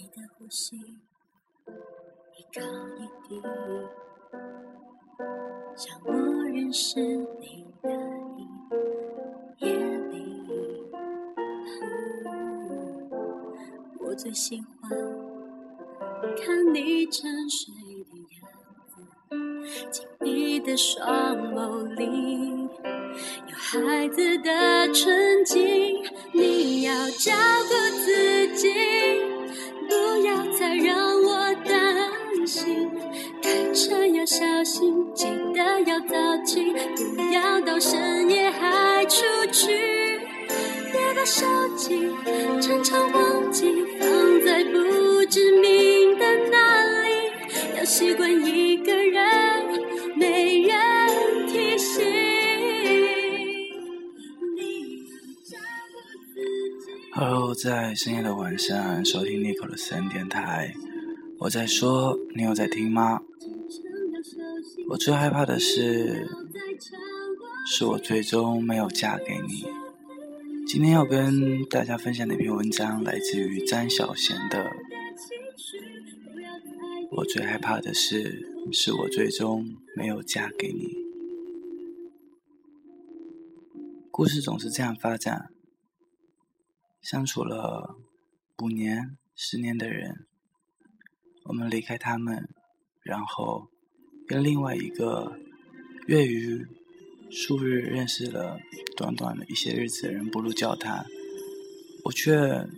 你的呼吸一高一低，像我认识你的夜里，我最喜欢看你沉睡的样子，紧闭的双眸里有孩子的纯净，你要照顾自己。让我担心，开车要小心，记得要早起，不要到深夜还出去。别把手机常常忘记放在不知名的那里，要习惯一个人，而后在深夜的晚上收听 Nico 的私人电台，我在说，你有在听吗？我最害怕的是，是我最终没有嫁给你。今天要跟大家分享的一篇文章来自于张小娴的。我最害怕的是，是我最终没有嫁给你。故事总是这样发展。相处了五年、十年的人，我们离开他们，然后跟另外一个月余数日认识了短短的一些日子的人步入教堂，我却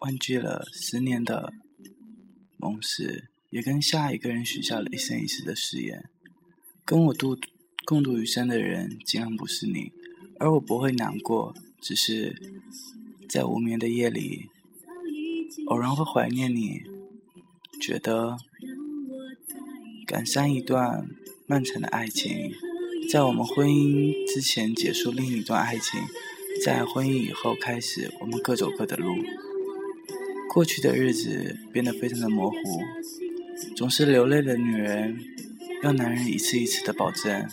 忘记了十年的盟誓，也跟下一个人许下了一生一世的誓言。跟我度共度余生的人，竟然不是你，而我不会难过，只是。在无眠的夜里，偶然会怀念你，觉得感伤一段漫长的爱情，在我们婚姻之前结束另一段爱情，在婚姻以后开始我们各走各的路。过去的日子变得非常的模糊，总是流泪的女人，要男人一次一次的保证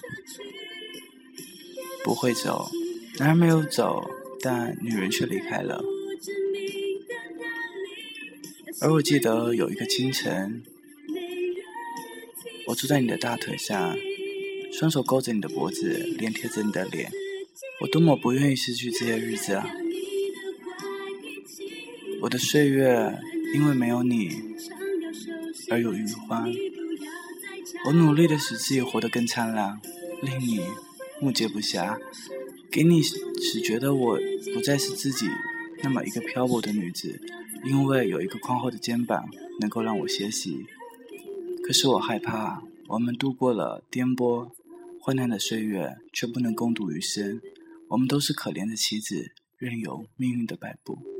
不会走，男人没有走。但女人却离开了，而我记得有一个清晨，我坐在你的大腿上，双手勾着你的脖子，脸贴着你的脸，我多么不愿意失去这些日子啊！我的岁月因为没有你而有余欢，我努力的使自己活得更灿烂，令你目接不暇。给你只觉得我不再是自己那么一个漂泊的女子，因为有一个宽厚的肩膀能够让我歇息。可是我害怕，我们度过了颠簸、患难的岁月，却不能共度余生。我们都是可怜的棋子，任由命运的摆布。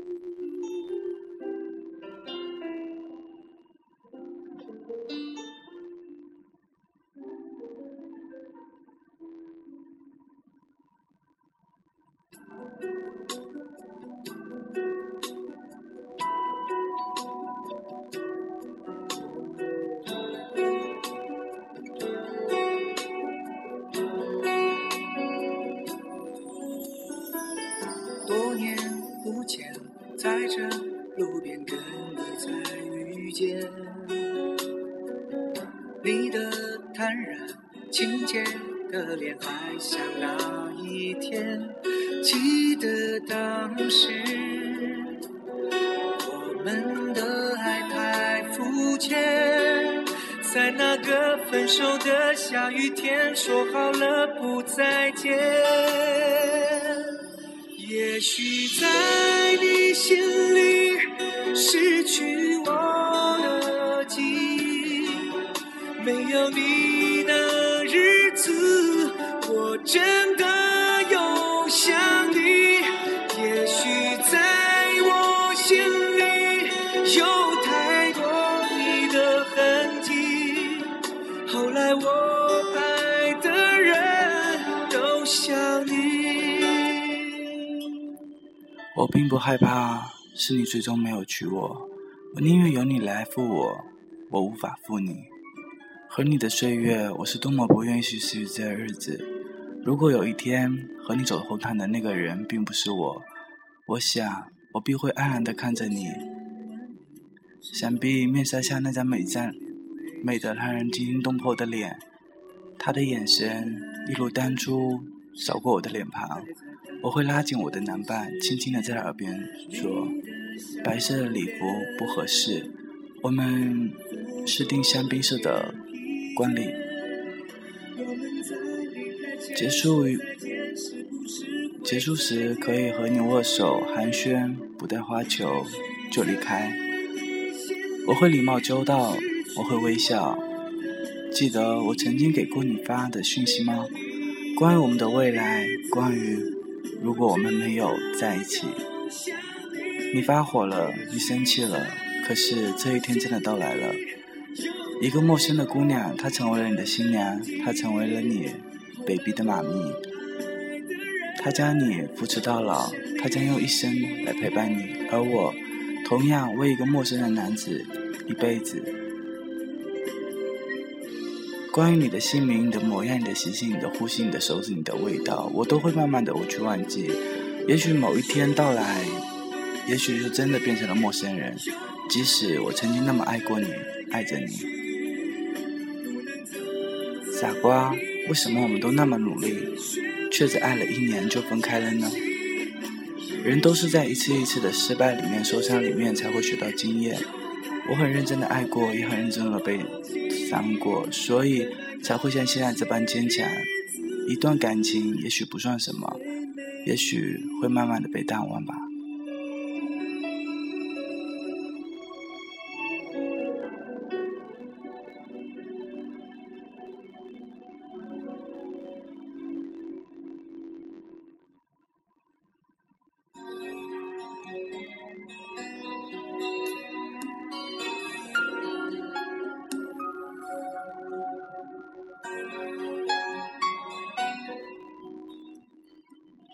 脸，还像那一天。记得当时我们的爱太肤浅，在那个分手的下雨天，说好了不再见。也许在你心里失去我的记忆，没有你，真的有想你。也许在我心里有太多你的痕迹，后来我爱的人都想你。我并不害怕是你最终没有娶我，我宁愿由你来负我，我无法负你。和你的岁月，我是多么不愿意去失去这日子。如果有一天和你走红毯的那个人并不是我，我想我必会安然地看着你，想必面纱下那张美赞、美得让人惊心动魄的脸，他的眼神一如当初扫过我的脸庞。我会拉紧我的男伴，轻轻地在耳边说：“白色的礼服不合适，我们是订香槟色的婚礼。”结束结束时可以和你握手寒暄，不带花球就离开。我会礼貌周到，我会微笑。记得我曾经给过你发的讯息吗？关于我们的未来，关于……如果我们没有在一起，你发火了，你生气了，可是这一天真的到来了。一个陌生的姑娘，她成为了你的新娘，她成为了你 baby 的妈咪，她将你扶持到老，她将用一生来陪伴你，而我同样为一个陌生的男子一辈子。关于你的姓名、你的模样、你的习性、你的呼吸、你的手指、你的味道，我都会慢慢的我去忘记。也许某一天到来，也许就真的变成了陌生人。即使我曾经那么爱过你，爱着你，傻瓜，为什么我们都那么努力，却只爱了一年就分开了呢？人都是在一次一次的失败里面、受伤里面才会学到经验。我很认真的爱过，也很认真的被。伤过，所以才会像现在这般坚强。一段感情也许不算什么，也许会慢慢的被淡忘吧。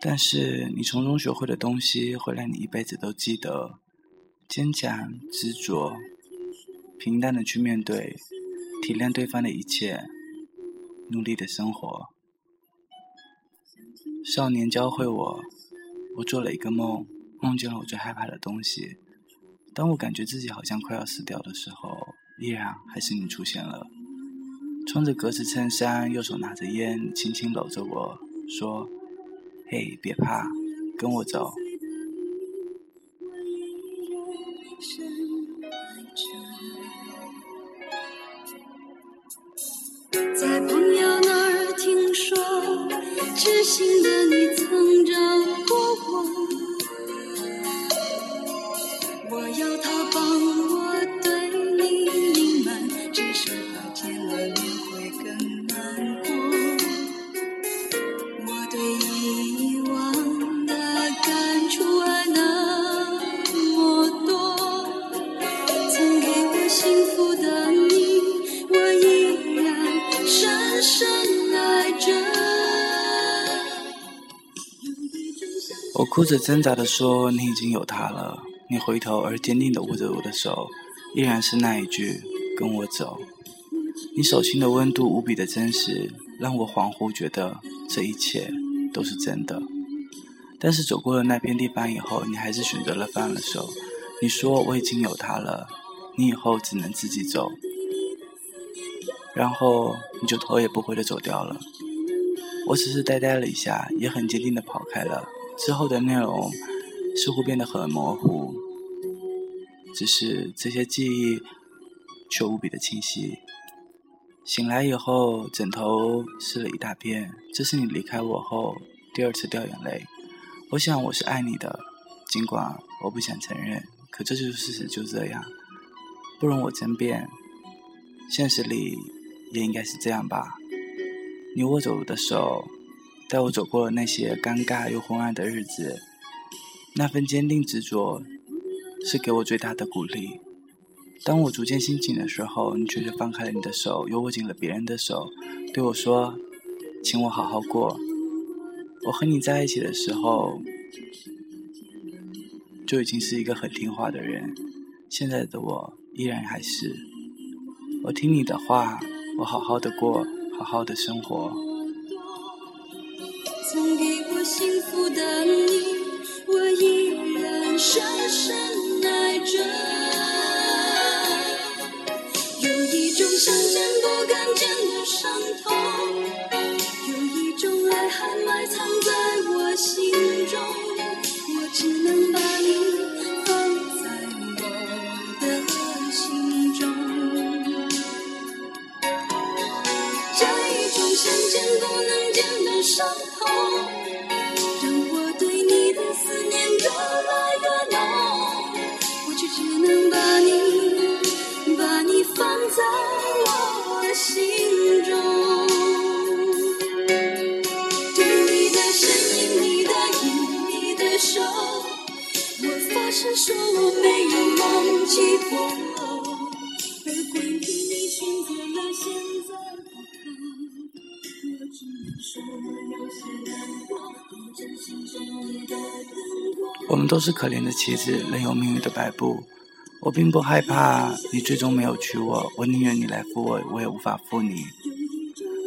但是你从中学会的东西，会让你一辈子都记得。坚强、执着、平淡的去面对，体谅对方的一切，努力的生活。少年教会我，我做了一个梦，梦见了我最害怕的东西。当我感觉自己好像快要死掉的时候，依然还是你出现了。穿着格子衬衫，右手拿着烟，轻轻搂着我说。嘿，别怕，跟我走。在朋友那儿听说，知心的哭着挣扎的说：“你已经有他了。”你回头而坚定的握着我的手，依然是那一句：“跟我走。”你手心的温度无比的真实，让我恍惚觉得这一切都是真的。但是走过了那片地方以后，你还是选择了放了手。你说我已经有他了，你以后只能自己走。然后你就头也不回的走掉了。我只是呆呆了一下，也很坚定的跑开了。之后的内容似乎变得很模糊，只是这些记忆却无比的清晰。醒来以后，枕头湿了一大片。这是你离开我后第二次掉眼泪。我想我是爱你的，尽管我不想承认，可这就是事实，就这样，不容我争辩。现实里也应该是这样吧。你握着我的手，带我走过了那些尴尬又昏暗的日子，那份坚定执着，是给我最大的鼓励。当我逐渐心紧的时候，你却是放开了你的手，又握紧了别人的手，对我说：“请我好好过。”我和你在一起的时候，就已经是一个很听话的人。现在的我依然还是，我听你的话，我好好的过，好好的生活。曾给我幸福的你，我依然深深爱着。有一种想见不敢见的伤痛，有一种爱还埋藏在我心中。我只能把。想见不能见的伤痛，让我对你的思念越来越浓。我却只能把你，把你放在我的心中。对你的身影、你的影、你的手，我发誓说我没有忘记过。我们都是可怜的棋子，任由命运的摆布。我并不害怕你最终没有娶我，我宁愿你来负我，我也无法负你。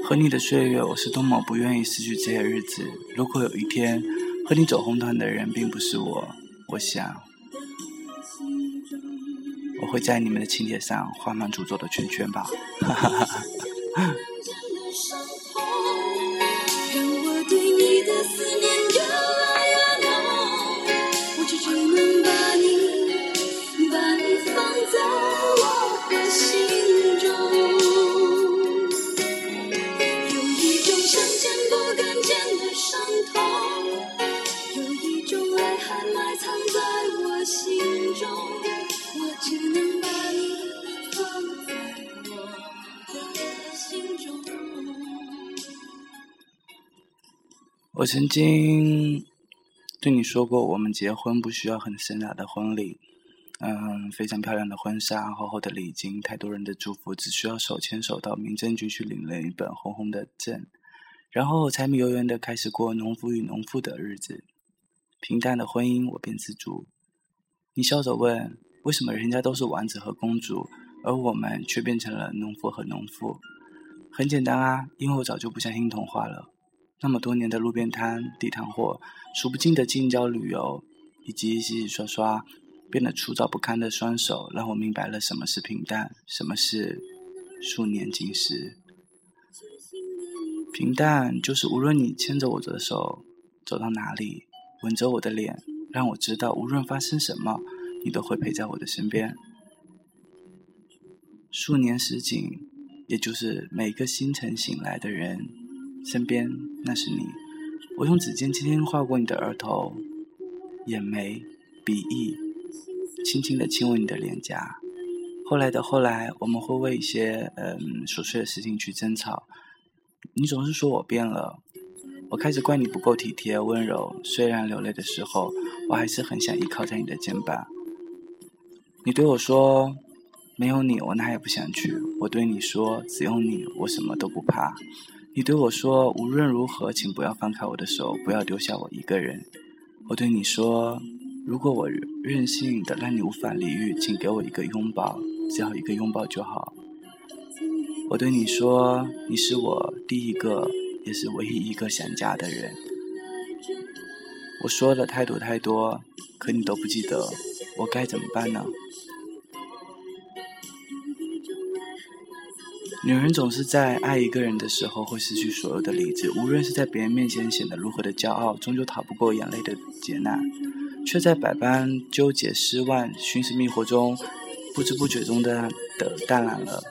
和你的岁月，我是多么不愿意失去这些日子。如果有一天和你走红毯的人并不是我，我想我会在你们的请帖上画满诅咒的圈圈吧。哈哈哈哈。我曾经对你说过，我们结婚不需要很盛大的婚礼，嗯，非常漂亮的婚纱，厚厚的礼金，太多人的祝福，只需要手牵手到民政局去领了一本红红的证，然后柴米油盐的开始过农夫与农妇的日子。平淡的婚姻，我便知足。你笑着问，为什么人家都是王子和公主，而我们却变成了农夫和农妇？很简单啊，因为我早就不相信童话了。那么多年的路边摊、地摊货，数不尽的近郊旅游，以及洗洗刷刷变得粗糙不堪的双手，让我明白了什么是平淡，什么是数年锦时。平淡就是无论你牵着我的手走到哪里，吻着我的脸，让我知道无论发生什么，你都会陪在我的身边。数年时景，也就是每个清晨醒来的人身边，那是你。我用指尖轻轻划过你的额头、眼眉、鼻翼，轻轻地亲吻你的脸颊。后来的后来，我们会为一些嗯琐碎的事情去争吵。你总是说我变了，我开始怪你不够体贴温柔。虽然流泪的时候，我还是很想依靠在你的肩膀。你对我说：“没有你，我哪也不想去。”我对你说：“只有你，我什么都不怕。”你对我说：“无论如何，请不要放开我的手，不要丢下我一个人。”我对你说：“如果我任性的让你无法理喻，请给我一个拥抱，只要一个拥抱就好。”我对你说：“你是我第一个，也是唯一一个想家的人。”我说的太多太多，可你都不记得，我该怎么办呢？女人总是在爱一个人的时候会失去所有的理智，无论是在别人面前显得如何的骄傲，终究逃不过眼泪的劫难，却在百般纠结、失望、寻死觅活中，不知不觉中的的淡然了。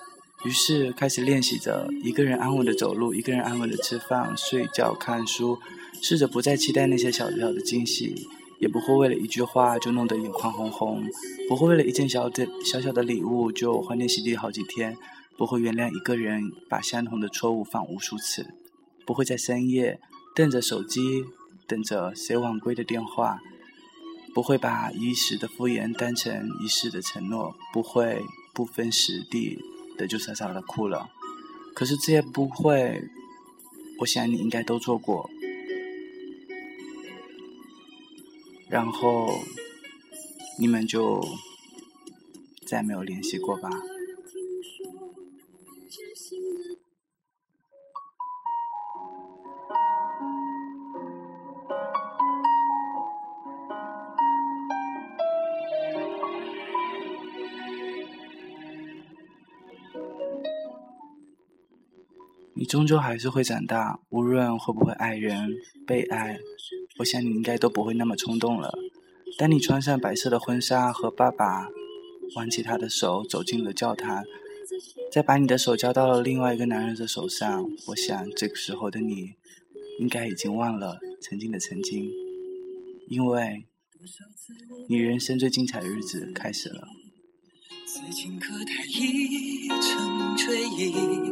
于是开始练习着一个人安稳的走路，一个人安稳的吃饭、睡觉、看书，试着不再期待那些小小的惊喜，也不会为了一句话就弄得眼眶红红，不会为了一件小的小小的礼物就欢天喜地好几天。不会原谅一个人把相同的错误犯无数次，不会在深夜瞪着手机等着谁晚归的电话，不会把一时的敷衍当成一世的承诺，不会不分时地的就傻傻的哭了。可是这些不会，我想你应该都做过。然后你们就再没有联系过吧。你终究还是会长大，无论会不会爱人、被爱，我想你应该都不会那么冲动了。当你穿上白色的婚纱，和爸爸挽起他的手走进了教堂，再把你的手交到了另外一个男人的手上，我想这个时候的你，应该已经忘了曾经的曾经，因为你人生最精彩的日子开始了。此情可待已成追忆，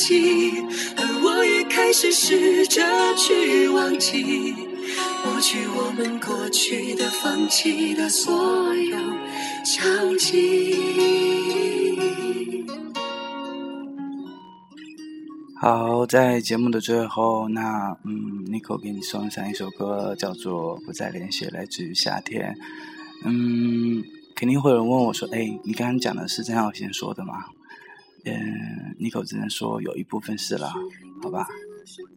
有天际，而我也开始试着去忘记，抹去我们过去的、放弃的所有交集。好，在节目的最后，那嗯，Nico 给你送上一首歌，叫做《不再联系》，来自于夏天。嗯，肯定会有人问我说：“哎，你刚刚讲的是张小娴说的吗？”嗯，Nico 只能说有一部分是了，好吧。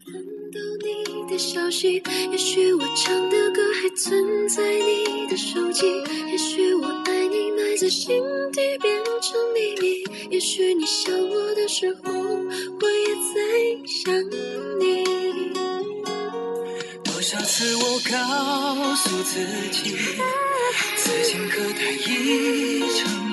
看到你的消息，也许我唱的歌还存在你的手机，也许我爱你埋在心底变成秘密，也许你想我的时候，我也在想你。多少次我告诉自己，此情可待已成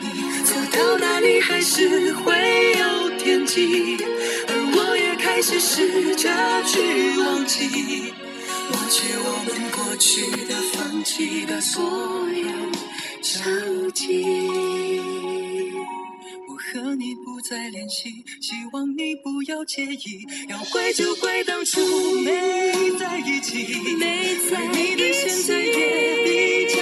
你，到哪里还是会有天际。而我也开始试着去忘记，抹去我们过去的、放弃的所有交集。我和你不再联系，希望你不要介意。要怪就怪当初没在一起，而你对现在也比较